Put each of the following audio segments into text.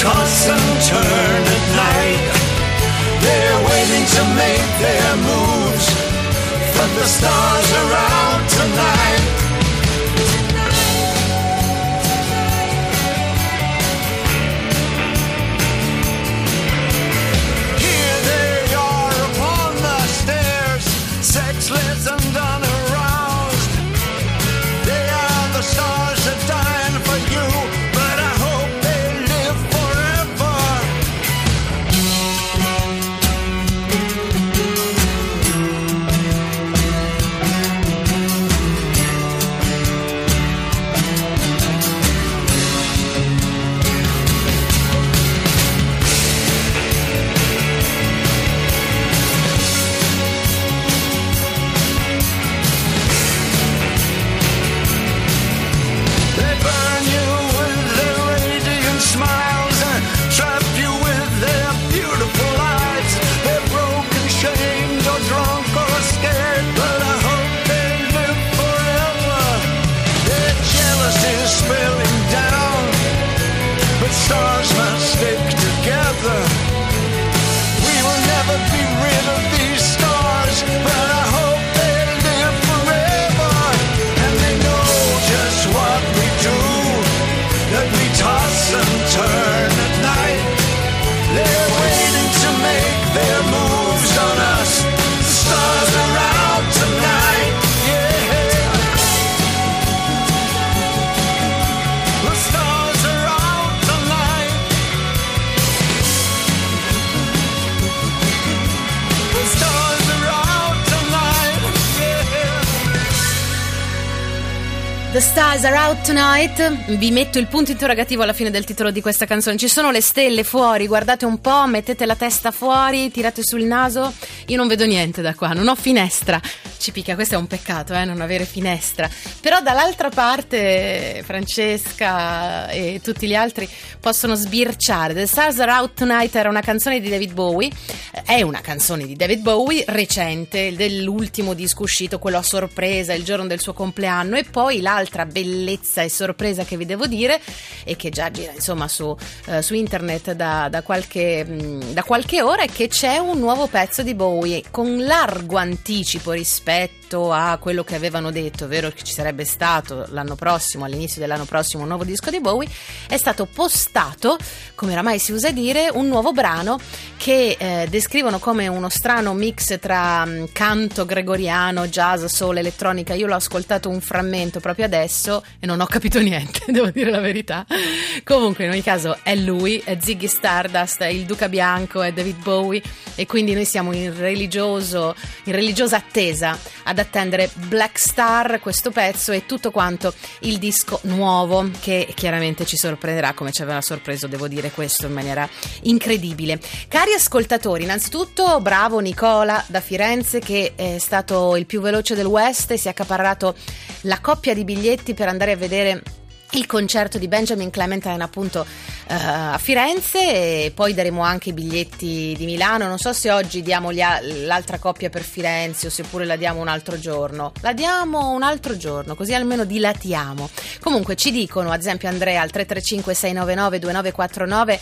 toss and turn at night. They're waiting to make their moves, but the stars are out tonight. The Stars Are Out Tonight. Vi metto il punto interrogativo alla fine del titolo di questa canzone. Ci sono le stelle fuori, guardate un po', mettete la testa fuori, tirate sul naso. Io non vedo niente da qua, non ho finestra. Ci picchia, questo è un peccato, eh, non avere finestra. Però dall'altra parte Francesca e tutti gli altri possono sbirciare. The Stars Are Out Tonight era una canzone di David Bowie. È una canzone di David Bowie recente, dell'ultimo disco uscito, quello a sorpresa, il giorno del suo compleanno. E poi l'altra bellezza e sorpresa che vi devo dire, e che già gira insomma su, eh, su internet da, da qualche, mh, da qualche ora, è che c'è un nuovo pezzo di Bowie con largo anticipo rispetto a quello che avevano detto, ovvero che ci sarebbe stato l'anno prossimo, all'inizio dell'anno prossimo, un nuovo disco di Bowie. È stato postato, come oramai si usa dire, un nuovo brano che eh, descrivono come uno strano mix tra mh, canto gregoriano, jazz, soul, elettronica. Io l'ho ascoltato un frammento proprio adesso e non ho capito niente, devo dire la verità. Comunque, in ogni caso, è lui, è Ziggy Stardust, è il Duca Bianco, è David Bowie e quindi noi siamo in, in religiosa attesa ad attendere Black Star, questo pezzo e tutto quanto il disco nuovo che chiaramente ci sorprenderà come ci aveva sorpreso, devo dire questo in maniera incredibile. Cari ascoltatori, innanzitutto bravo Nicola da Firenze che è stato il più veloce del West e si è accaparrato la coppia di biglietti per andare a vedere il concerto di Benjamin Clementine appunto eh, a Firenze e poi daremo anche i biglietti di Milano. Non so se oggi diamo gli l'altra coppia per Firenze o se pure la diamo un altro giorno. La diamo un altro giorno così almeno dilatiamo. Comunque ci dicono ad esempio Andrea al 335 699 2949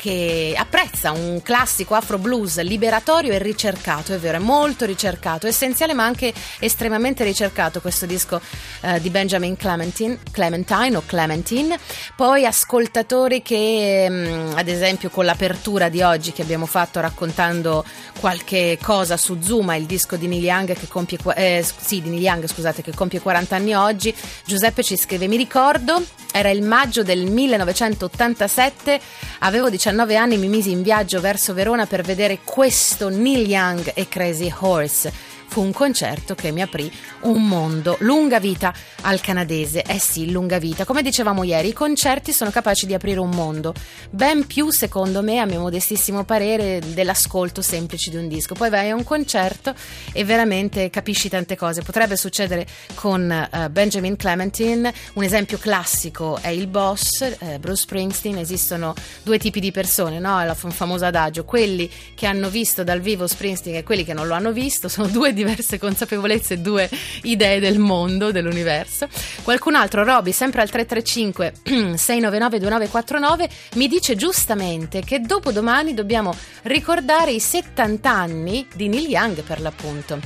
che apprezza un classico afro blues liberatorio e ricercato, è vero, è molto ricercato, essenziale ma anche estremamente ricercato questo disco eh, di Benjamin Clementine, Clementine o Clementine. Poi ascoltatori che mh, ad esempio con l'apertura di oggi che abbiamo fatto raccontando qualche cosa su Zuma, il disco di Neil Young che compie eh, sì, Young, scusate, che compie 40 anni oggi, Giuseppe ci scrive: "Mi ricordo, era il maggio del 1987, avevo 19 anni, mi misi in viaggio verso Verona per vedere questo Neil Young e Crazy Horse. Fu un concerto che mi aprì un mondo. Lunga vita al canadese. Eh sì, lunga vita. Come dicevamo ieri, i concerti sono capaci di aprire un mondo. Ben più, secondo me, a mio modestissimo parere, dell'ascolto semplice di un disco. Poi vai a un concerto e veramente capisci tante cose. Potrebbe succedere con eh, Benjamin Clementine. Un esempio classico è il boss, eh, Bruce Springsteen. Esistono due tipi di persone, no? È un famoso adagio. Quelli che hanno visto dal vivo Springsteen e quelli che non lo hanno visto sono due diverse consapevolezze due idee del mondo, dell'universo. Qualcun altro, Roby, sempre al 335 699 2949, mi dice giustamente che dopo domani dobbiamo ricordare i 70 anni di Neil Young per l'appunto.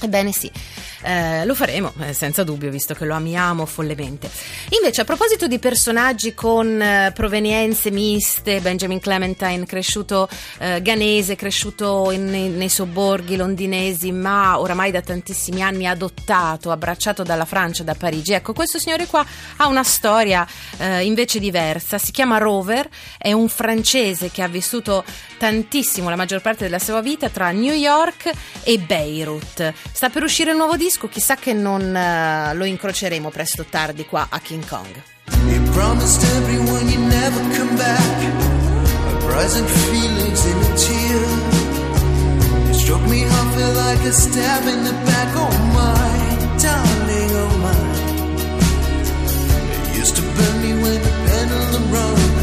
Ebbene sì, eh, lo faremo, eh, senza dubbio, visto che lo amiamo follemente. Invece, a proposito di personaggi con eh, provenienze miste, Benjamin Clementine, cresciuto eh, ghanese, cresciuto in, in, nei sobborghi londinesi, ma oramai da tantissimi anni adottato, abbracciato dalla Francia, da Parigi. Ecco, questo signore qua ha una storia eh, invece diversa. Si chiama Rover, è un francese che ha vissuto tantissimo la maggior parte della sua vita tra New York e Beirut. Sta per uscire il nuovo disco disco, chissà che non uh, lo incroceremo presto o tardi qua a King Kong. You promised everyone you never come back. Present feelings in a tear. You struck me off like a stab in the back. Oh my, darling, oh my. It used to burn me when the pendulum run.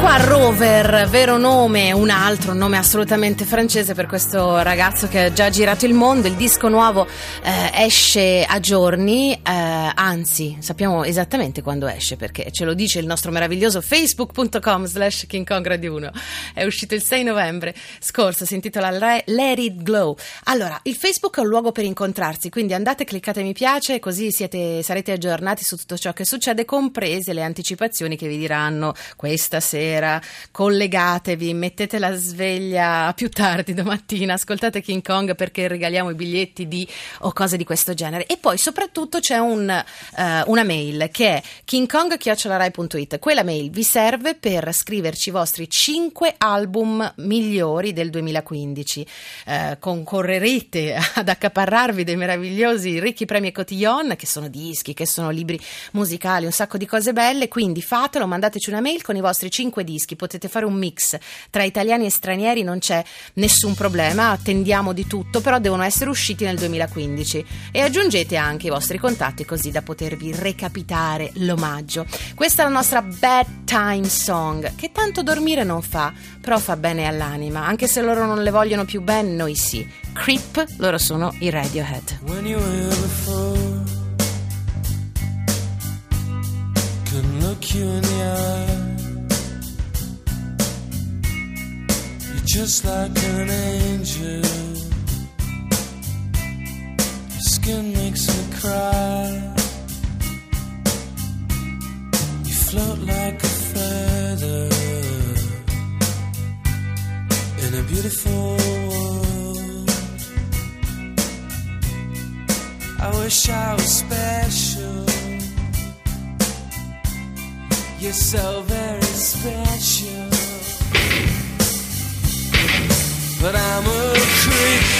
Qua Rover, vero nome, un altro, un nome assolutamente francese per questo ragazzo che ha già girato il mondo. Il disco nuovo eh, esce a giorni, eh, anzi sappiamo esattamente quando esce perché ce lo dice il nostro meraviglioso facebook.com slash King Kong Radio 1. È uscito il 6 novembre scorso, si intitola Let It Glow. Allora, il Facebook è un luogo per incontrarsi, quindi andate, cliccate mi piace così siete, sarete aggiornati su tutto ciò che succede, comprese le anticipazioni che vi diranno questa sera sera, collegatevi, mettete la sveglia più tardi domattina, ascoltate King Kong perché regaliamo i biglietti di o cose di questo genere. E poi soprattutto c'è un, uh, una mail che è kingkong.it. Quella mail vi serve per scriverci i vostri 5 album migliori del 2015. Uh, concorrerete ad accaparrarvi dei meravigliosi ricchi premi e cotillon, che sono dischi, che sono libri musicali, un sacco di cose belle, quindi fatelo, mandateci una mail con i vostri 5 cinque dischi, potete fare un mix tra italiani e stranieri, non c'è nessun problema, attendiamo di tutto, però devono essere usciti nel 2015 e aggiungete anche i vostri contatti così da potervi recapitare l'omaggio. Questa è la nostra bedtime song, che tanto dormire non fa, però fa bene all'anima, anche se loro non le vogliono più bene, noi sì. Creep, loro sono i Radiohead. when you were before. Couldn't look you in the eye. Just like an angel. Your skin makes me cry. You float like a feather in a beautiful world. I wish I was special. You're so very special. But I'm a creep.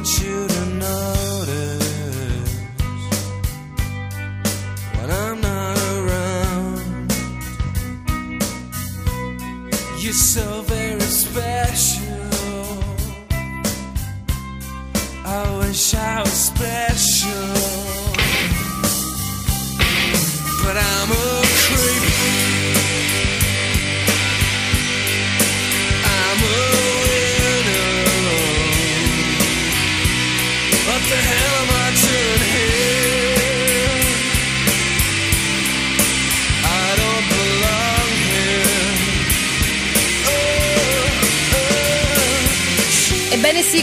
Want you to notice when I'm not around. You're so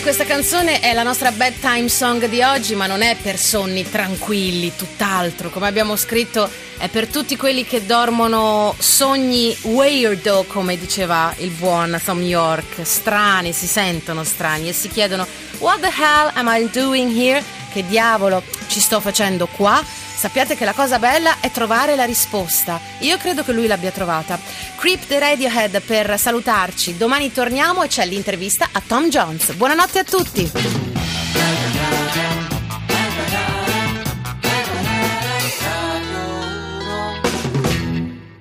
questa canzone è la nostra bedtime song di oggi, ma non è per sonni tranquilli, tutt'altro. Come abbiamo scritto, è per tutti quelli che dormono sogni weirdo, come diceva il buon Tom York, strani, si sentono strani e si chiedono What the hell am I doing here? Che diavolo ci sto facendo qua? Sappiate che la cosa bella è trovare la risposta. Io credo che lui l'abbia trovata. Creep the Radiohead per salutarci. Domani torniamo e c'è l'intervista a Tom Jones. Buonanotte a tutti.